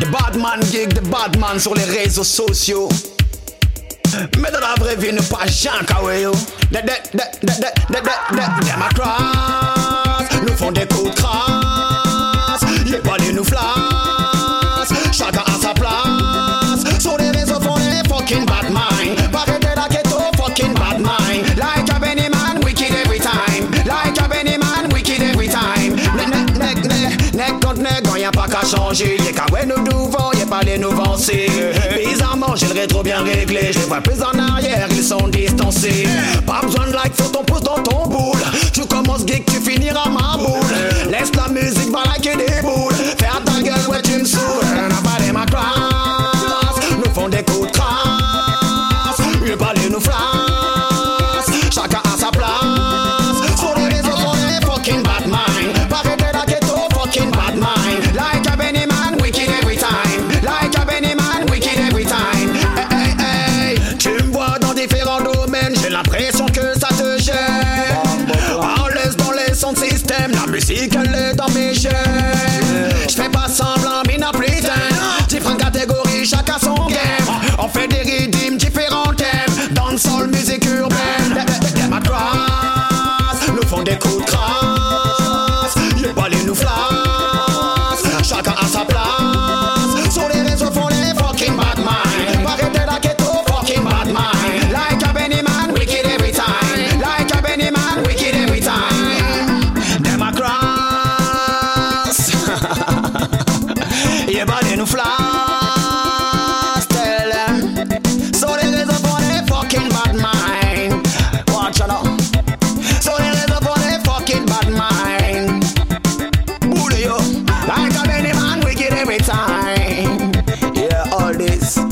The Badman Gig, The Badman sur les réseaux sociaux. Mais dans la vraie vie, ne pas Jean Kaweo. Des démocrates nous font des coups de a changé. Y'a qu'à ouais, nous devant, y'a pas les nous vencer. Bizarrement, j'ai le rétro bien réglé. Je les vois plus en arrière, ils sont distancés. Pas besoin de like, faut ton pouce dans ton boule. Tu commences geek, tu finiras ma boule. Si qu'elle est dans mes chaînes Je fais pas semblant, mais n'a Différentes catégories, chacun son game. On fait des rythmes, différents thèmes. Dans le sol, musique urbaine. Ma classe, nous font des coups de crasse mind. Yeah, all this.